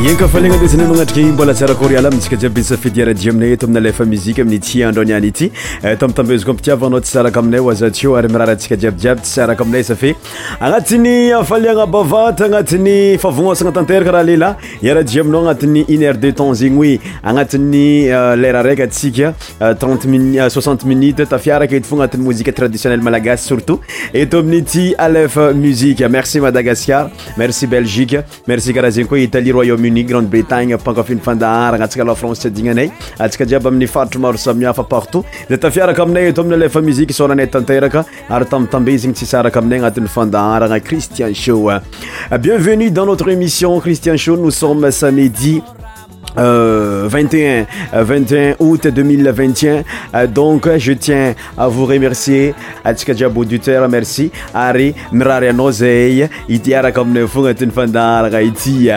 egny kafaliagna eznao anatra ky mbola sarakor ala mitsikajiab aeraaaaia anatiynretem y0 grande bretagne mpankafin'ny fandaharagna atsika lafrance adina anay atsika ajiaby amin'ny faritry maro samihafa partout za tafiaraka aminay ato aminy lefa mizique sorany tanteraka ary tambitambe zyigny tsisy araka aminay agnatin'ny fandaharagna christian show bienvenue dans notre émission christian show nous sommes sa midi 2121 euh, euh, août 2021 euh, donc je tiens à vous remercier atsika jiaby auditeur merci ary miraryanao zay ityaraka amina fognati'ny fandarana ity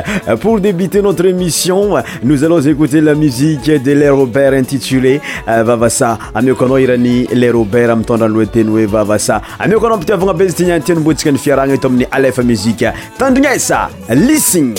pour débuter notre émission nos allons écouter la musie de larobert intitulé vavasa amiokoanao irany la robert amitndranloteny oe vavasa amioko anao ampitiavagna bezy tnatinmboantsika nyfiarahana to amin'ny alf mitandrinesaliin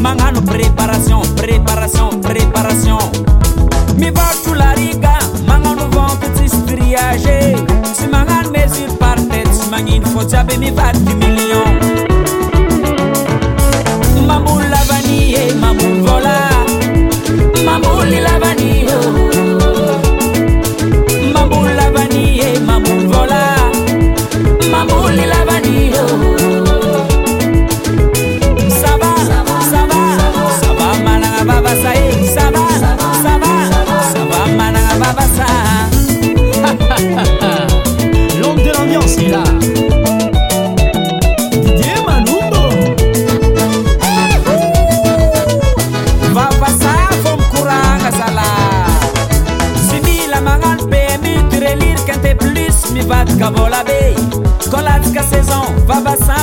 mangano préparation préparation préparation mi tout la riga mangano vonto ti si mangano mesure par tête si mangino faut jiaby mi du million la vanille, mamboly vola mamboly la avò la bey Kolat ka sezon, vaba sa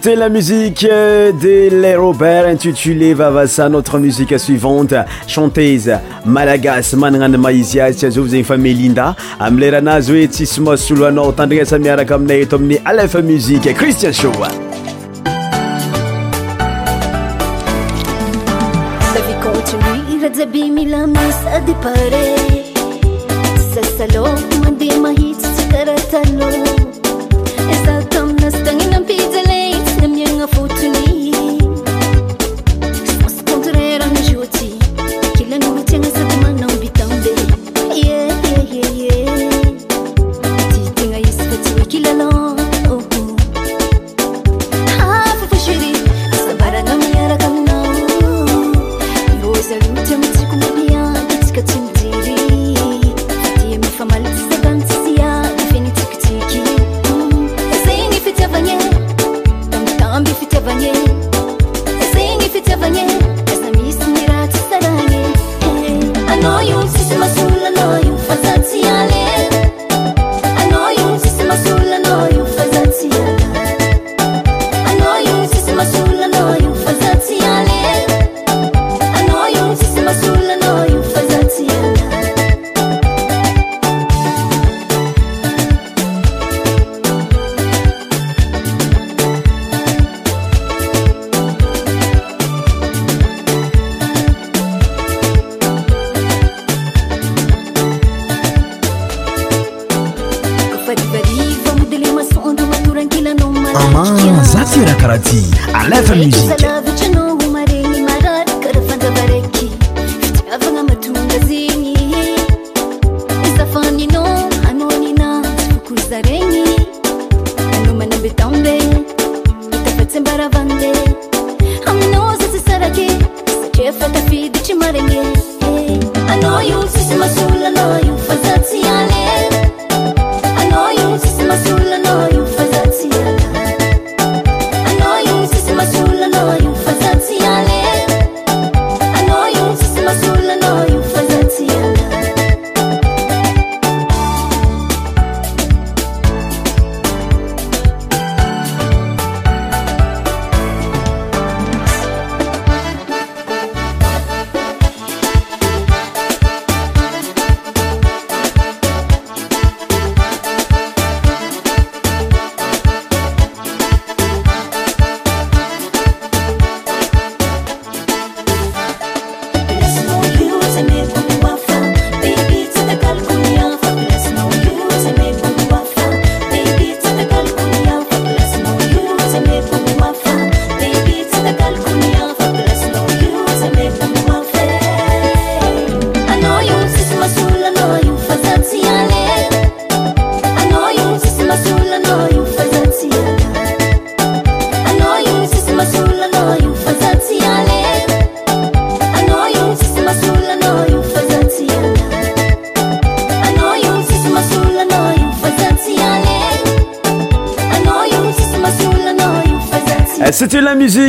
te la musique euh, de le robert intitulé vavasa notre musique suivante chanteze malagas manran maiziaz tiazo vozainfame linda am leranazo etisma soulanor tandrisamiarakaminaetomine àlef muzique christian show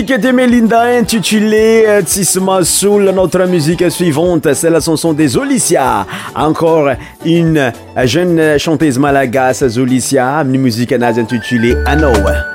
musique de Melinda intitulée euh, Tissement Soul. Notre musique suivante, c'est la chanson des Zolicia. Encore une jeune chanteuse malagasy, Zolicia, une musique intitulée Anoa.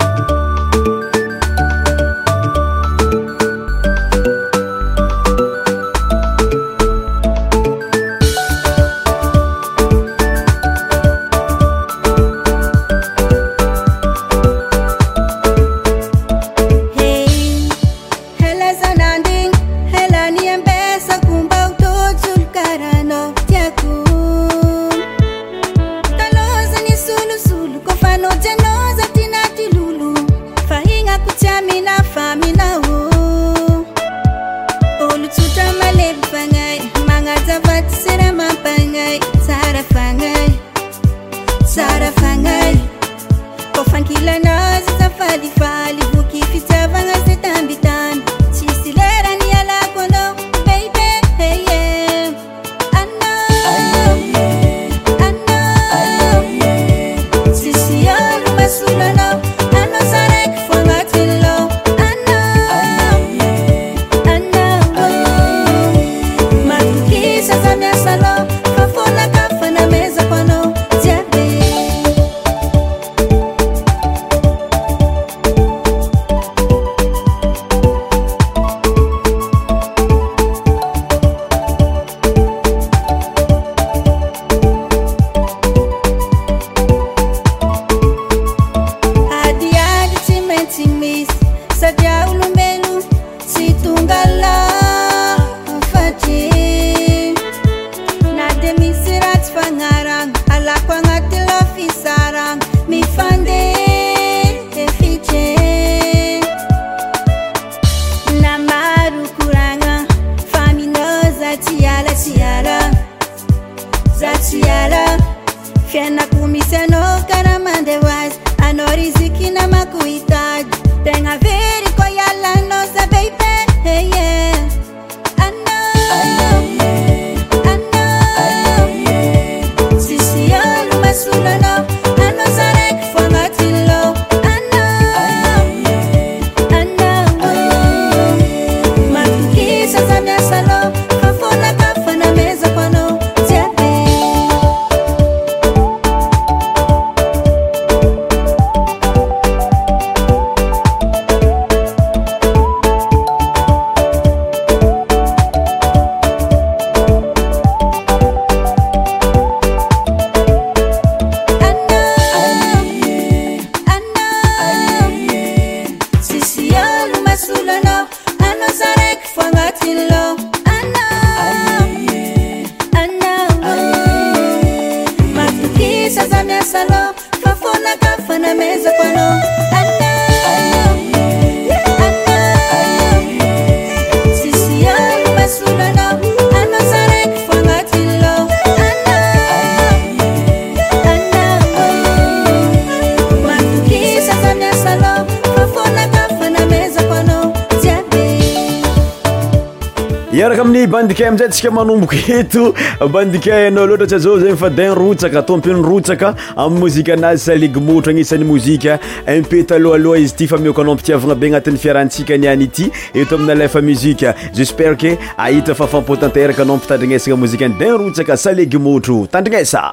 drayntsika manomboka eto ba ndikaanao loatra tsy zao zegny fa dinrotsaka tompiny rotsaka amin'ny mozika anazy saleg motro agnisany mozika impeto alohaloha izy ty fa miokoanao ampitiavagna be agnatin'ny fiarahantsika any any ity eto amin alafa mozika juspere ke ahita fa fampotanteraka anao mpitandrignesana mozika ny dinrotsaka saleg motro tandrignesa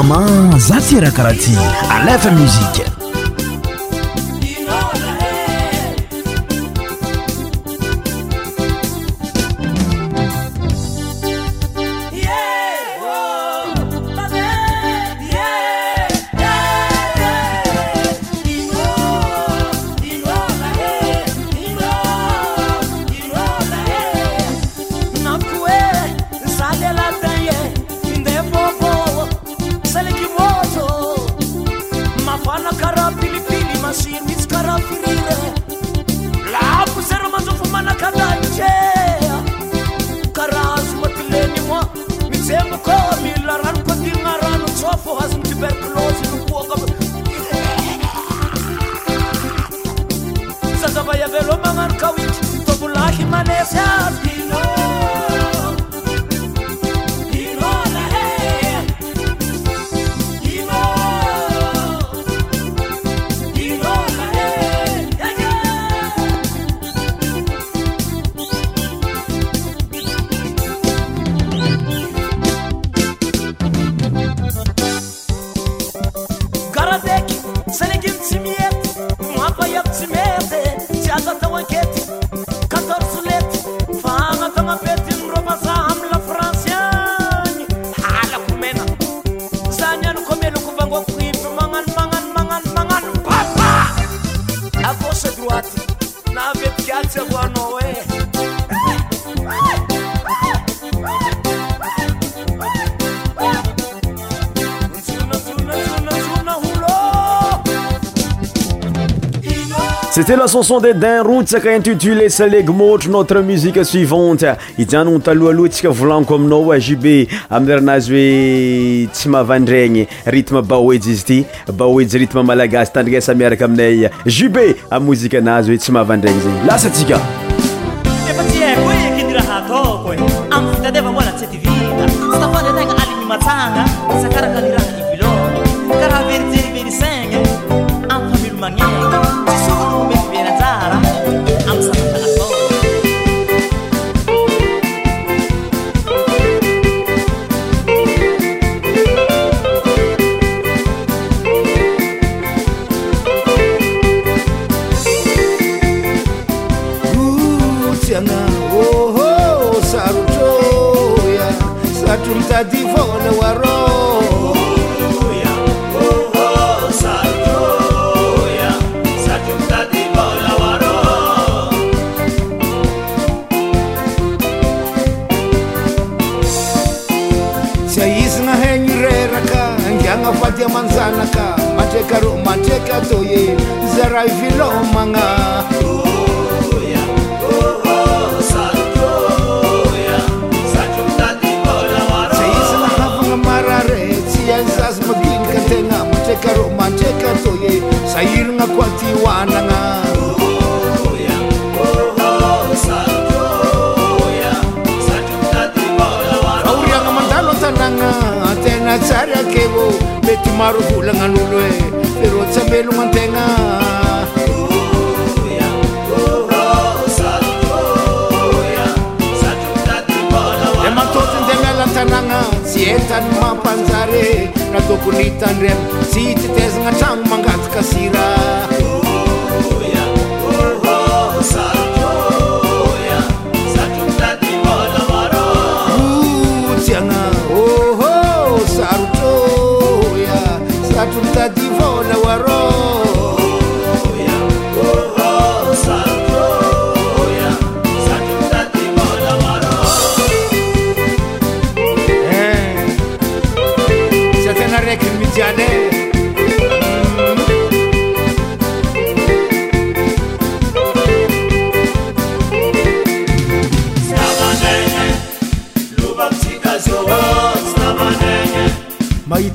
ama za tira karaha ti alèf muziqe c'ete la chanson de din route saka intitulé saleg motre notre musique suivante ijianono taloha aloha antsika volagniko aminao a jub amin'yaranazy hoe tsy mavandraigny rythme baoejy izy ity baoajy rythme malagasy tandrignasa miaraka aminay jube a mozika anazy hoe tsy mavandraigny zegny lasa tsika erô mety maro volagnan'olo e irôo tsy amelognantegnada e mantotyndea mialantanàna tsy etany mampanjare naha tokony hitandrina tsy titezagna tragno mangataka sira Arroz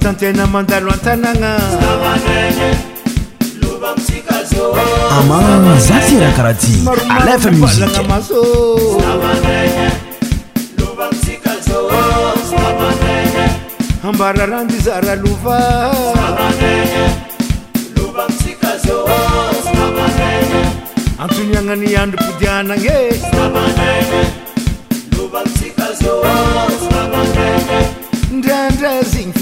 tantena mandalo antananaamanany za fyraha karaha ty alefamizizaknaa maso ambararadi zaralova antonagna ny androm-podianane ndrandra zegy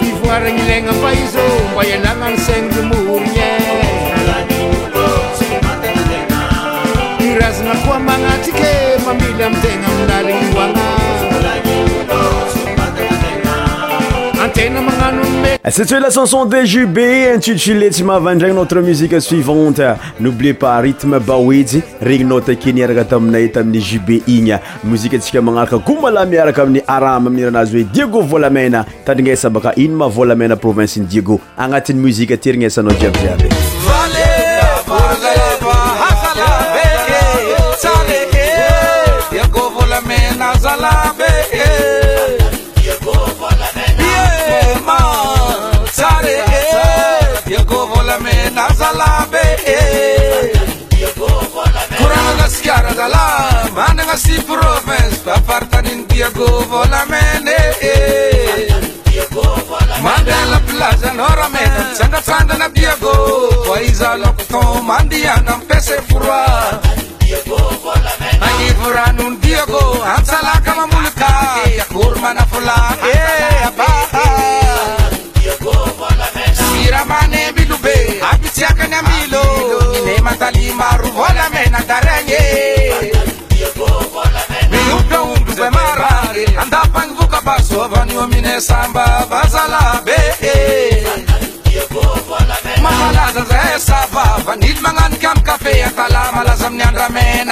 vivoaragny lagna fa izô mba ialagnany saina lomorianirazana e. koa magnatry ke mamily aminny tegna mi laligna agna sy tsy oe la chanson de jubt intutule tsy mahavyandraigny notre musique suivante nouble pas rithme baoejy regny nao takeniaraka tamina y ta amin'ny jub igny mozike atsika magnaraka gomala miaraka amin'ny arama mira anazy hoe diego volamena tarinesa baka ino ma volamena province ny diego agnatin'ny muzike terignesanao jiaviaby rna sazaaana sirfaftny iagôvôamaamsaaiagztnaravraonia aakma ta aro vôlaamenadaragnye iotaoro za aray andafagny voka basovan'io amina samba bazalabe e malaza zay savavanilo magnanikam kafe atala malaza amin'ny andramena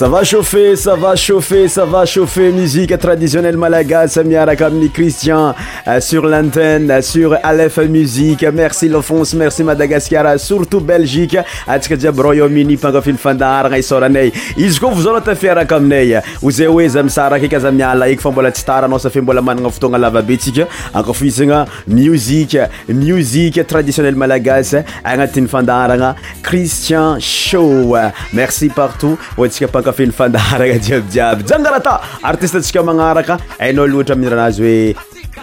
Ça va chauffer, ça va chauffer, ça va chauffer. Musique traditionnelle malaga, Samia Christian. Euh, sur lantene euh, sur alef musiqe merci lefonce merci madagascar surtout belgiqe atsika jiaby royaumuni pankafinyfandarana soayizyoa zaaaaaaaya oezaiaianamuimuie traditionnel malagasy aaiyadarana cristian hmerci partotsaankafnyadaanaiabiabyazyoe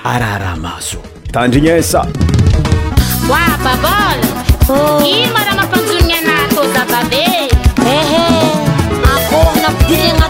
Araramazo. Tandinhesa. Guapa, bola. Kimara oh. mapanzunya na toda babe. Ehe. A corna pina.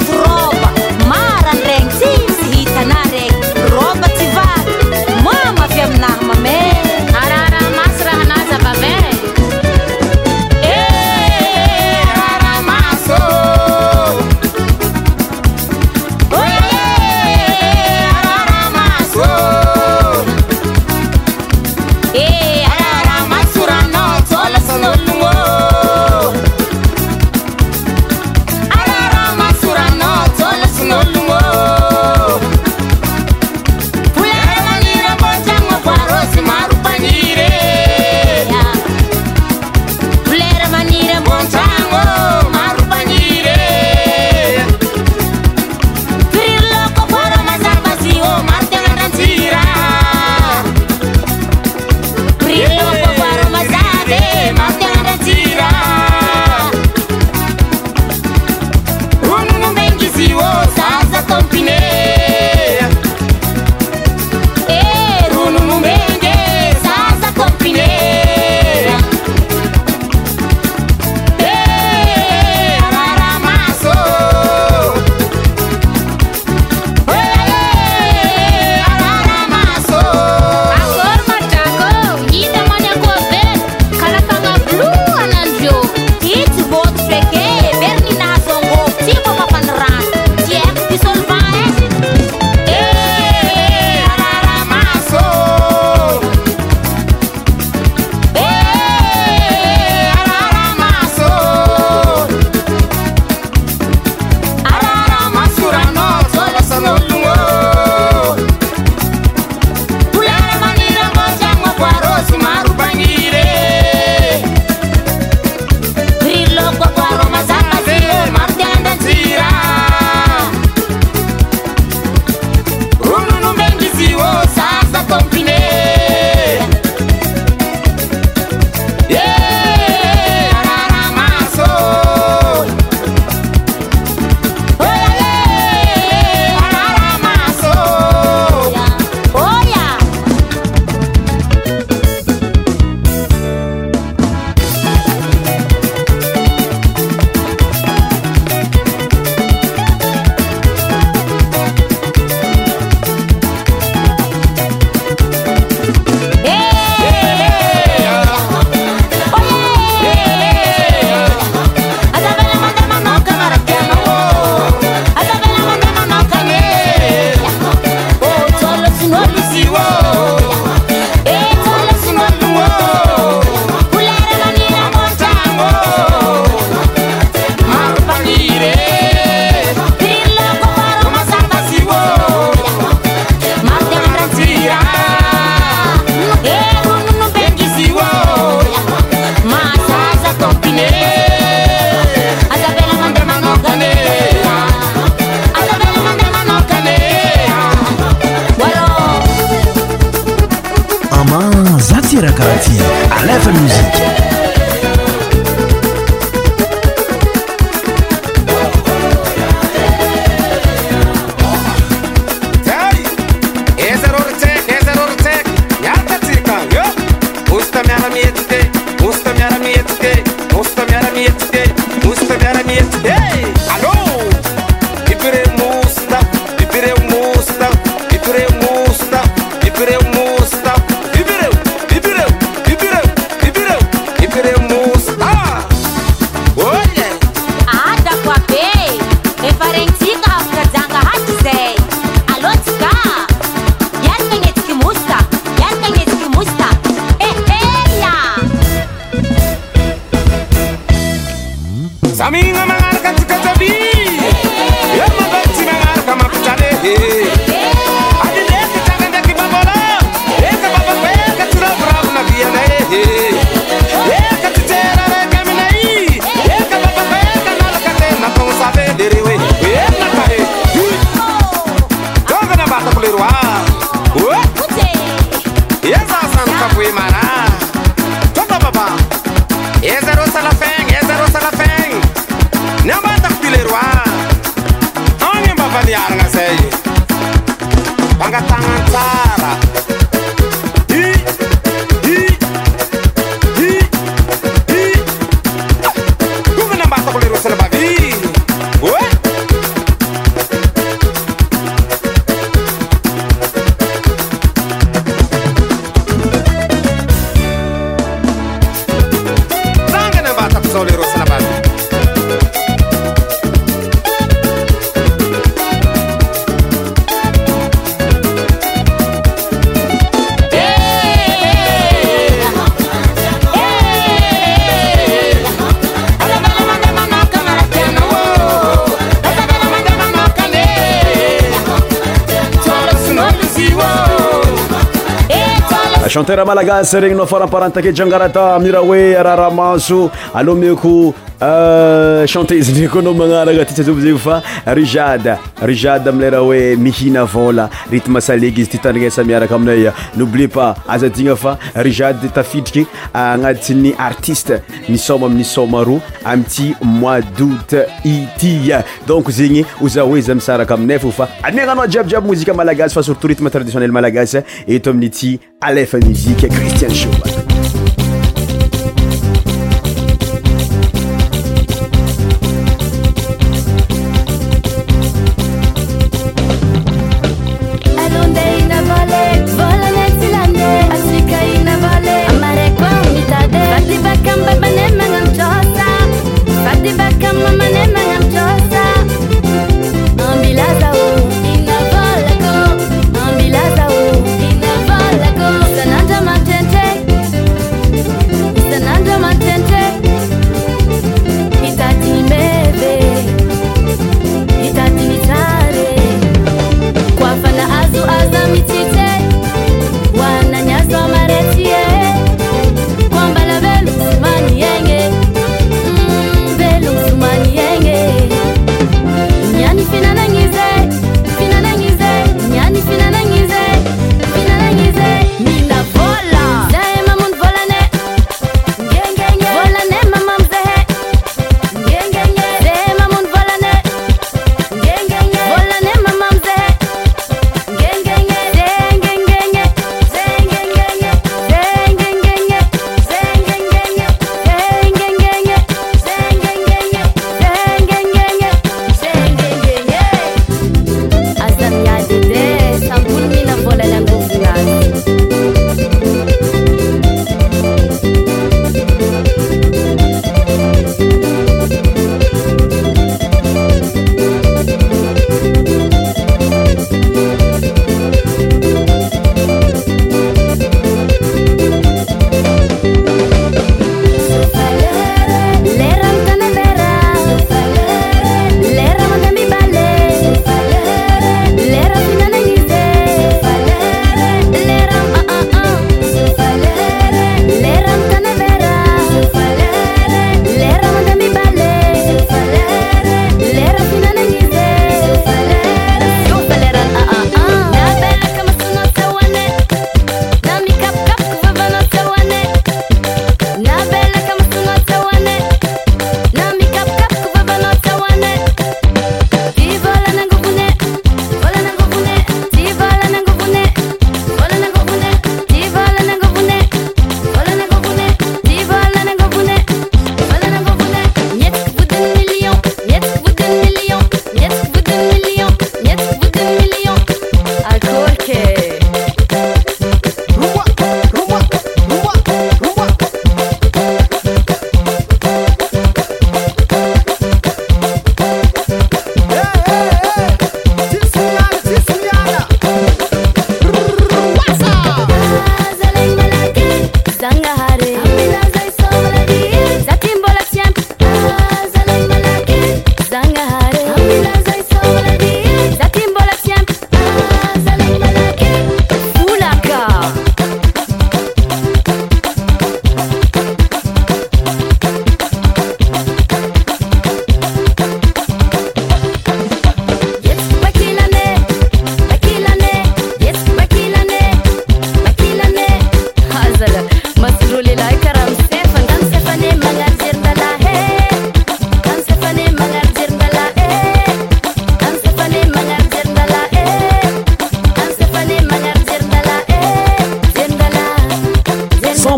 kdi yamsimgarkamaptlह canteura malagasa regny nao faramparantake jangara ta mira oe araraha maso alomeoko chanté zidriko anao manarana t zzay fa rijad rijad amlerah oe mihina voaritme saegizy ttndrinasamiaraka aminay noblieasazainafarijad tafidriky anatiny artiste nisom amiy som ro amty mois daoût ity donk zegny oza oezyaisarakaaminay ffa amianana jiabiabymoimalagasy fa sot rte tadiionnel maagasy etoamiy ty afa muike cristien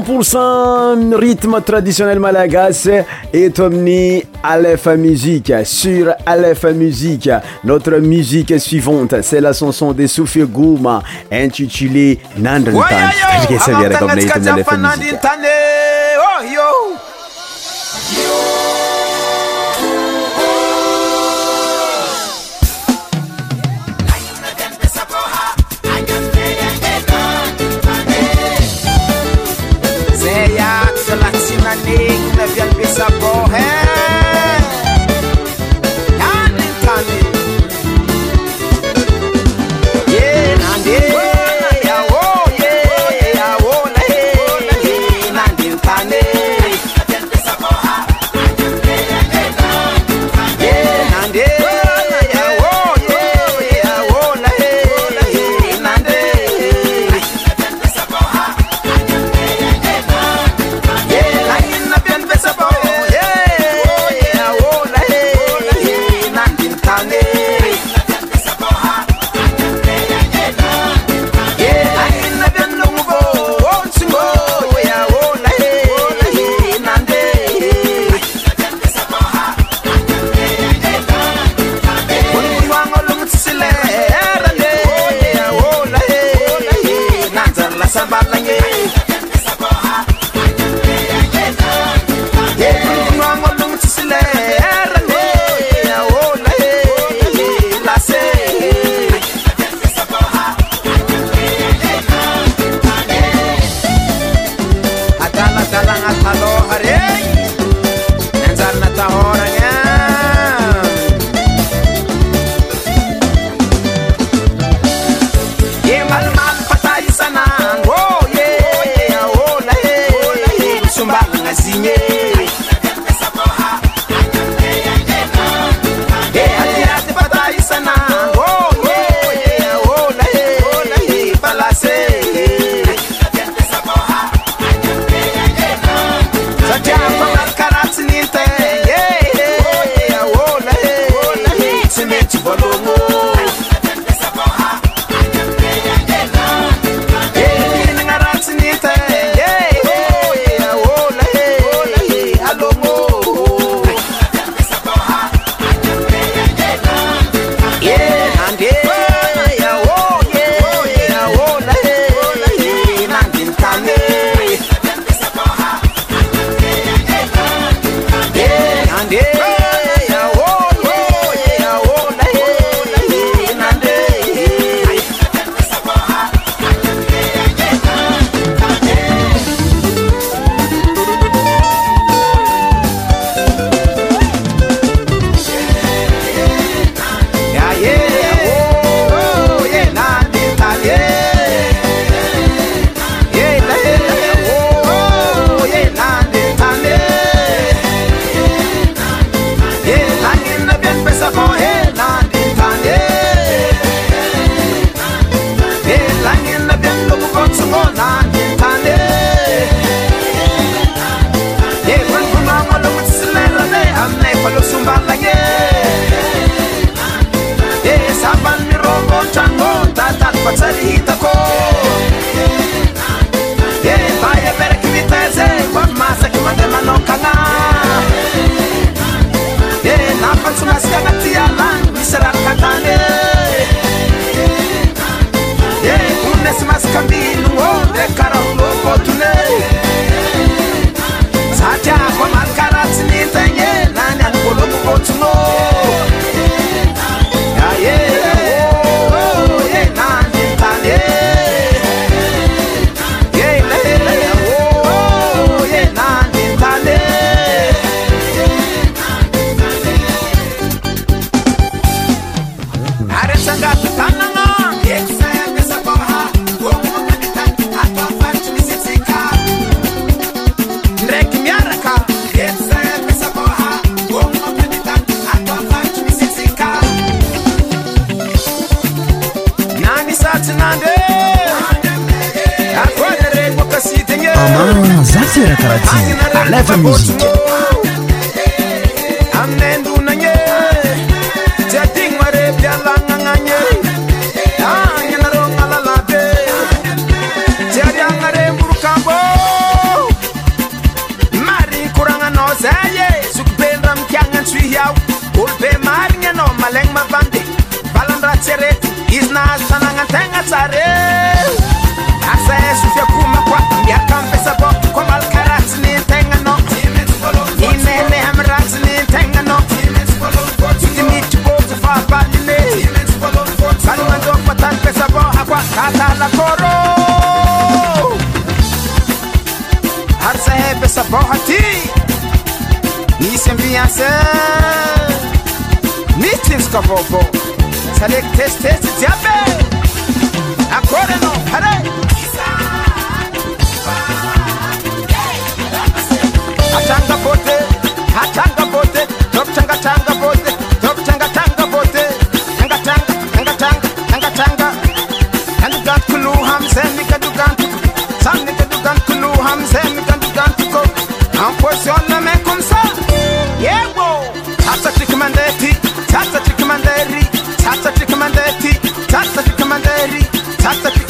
crytme traditionnel malagas etomni alfa music sur alfa musiq notre musique suivante c'est la chanson de sufiegoma intitulé nandtan want to know. Itinska vovo Salek test test tiabe Akore no hare Atanga kote Taxa de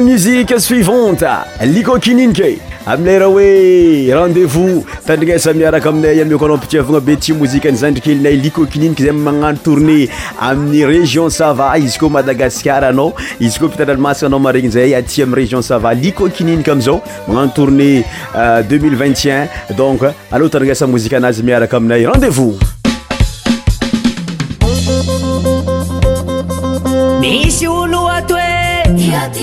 musiqe suivante licokininike amilera oe rendezvous tandrinasa miaraka aminay amiokoanao ampitiavagna be ti mozike anizandri kelinay likokininiky zay magnano tourné amin'ny région sava izy koa madagascar anao izy koa pitalalmasaa anao maregninzay aty amiy région sava likokininika amiizao magnano tourné 2021 euh, donc aloha tandrignasa mozika anazy miaraka aminay rendezvous t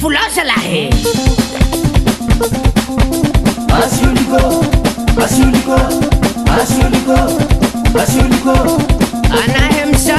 فלاשل أنهم شي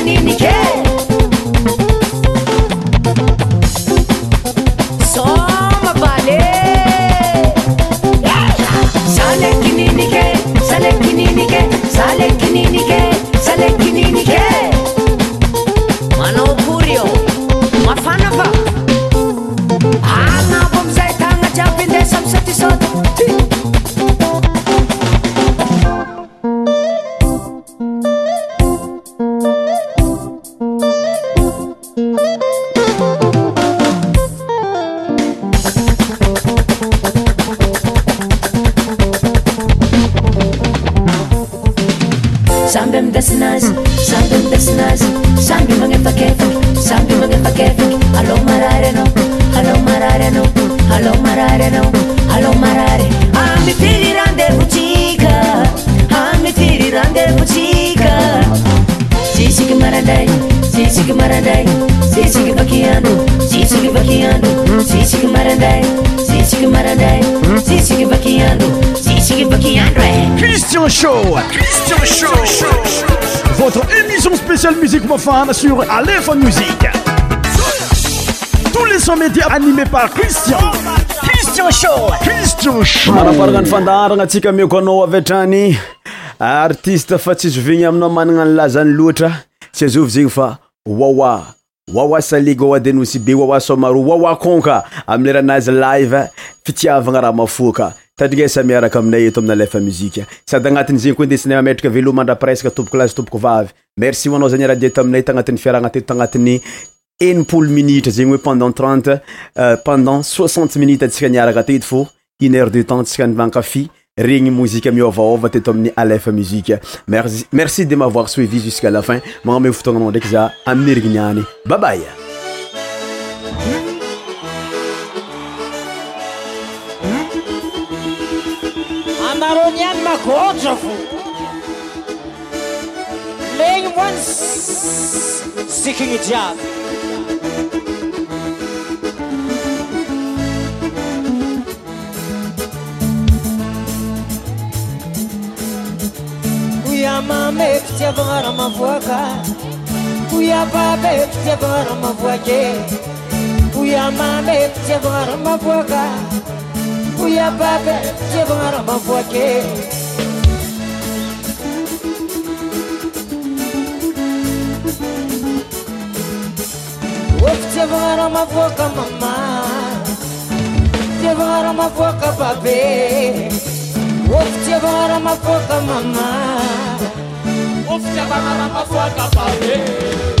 marafarana ny fandaaragna antsika miko anao avy atrany artiste fa tsy zovigny aminao magnana ny lazany loatra tsy azovy zegny fa wawa wawa saligy oawa de nosy be wawa somaro wawa conka ami' eranazy live fitiavagna raha mafoaka ay nesamiarakaaminay et amiylfa sady anatiy zegny ko desnay mametrakaveomandra presetoboklay tobok vav merci anao zay rahdiet aminay tagnati'y fiaranateto tanati'ny nipole minute zegny oe pendant trente euh, pendant soixante minute tsika niarakatet fô une heure de temsakafyenyiôateamiyeride aoiiiafinmnno dray Agotov. Laying once, seeking a job. Uyamame pite bara mavuaka Uyababe pite bara mavuake Uyamame pite bara mavuaka Uyababe pite bara mavuake Levaram uma boca a mamar Levaram uma boca a beber Of, levaram uma boca a mamar Of, levaram uma boca a beber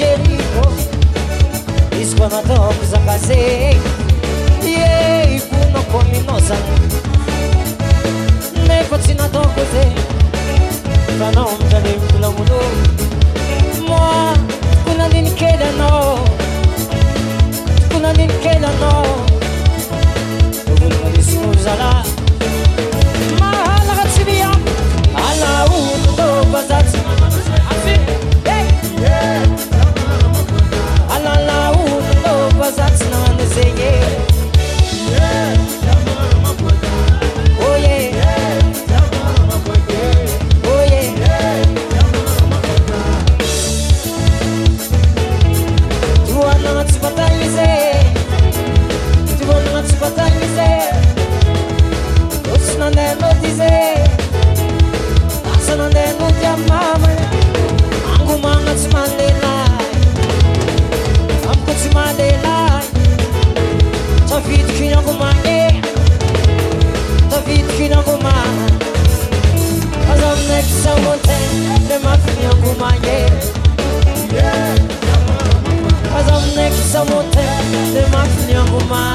erio isqanato kosakaze e funocominosa nefotinatokoze ranã lamulo ma unaninqedo unaninkedano uadsusl mote, sema sini the maa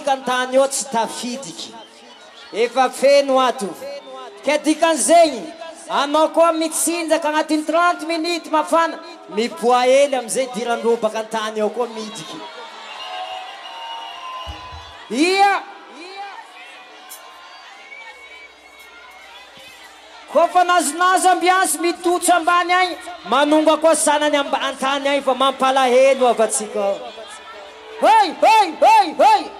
kaantany tsfkeenoikanzegny anao koa mitsinjak anatinny trente minutes mafanamoely amzay iaokantany ao ko mdikifanazonaz abazy mitotso ambany agny manoakoananyamatany agny fô mampalahelo avatsika hey, hey, hey, hey.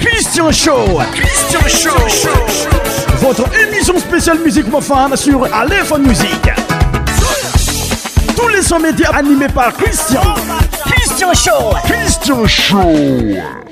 Christian Show Christian Show Votre émission spéciale musique femme sur Aléphone Musique Tous les sons médias animés par Christian Christian Show Christian Show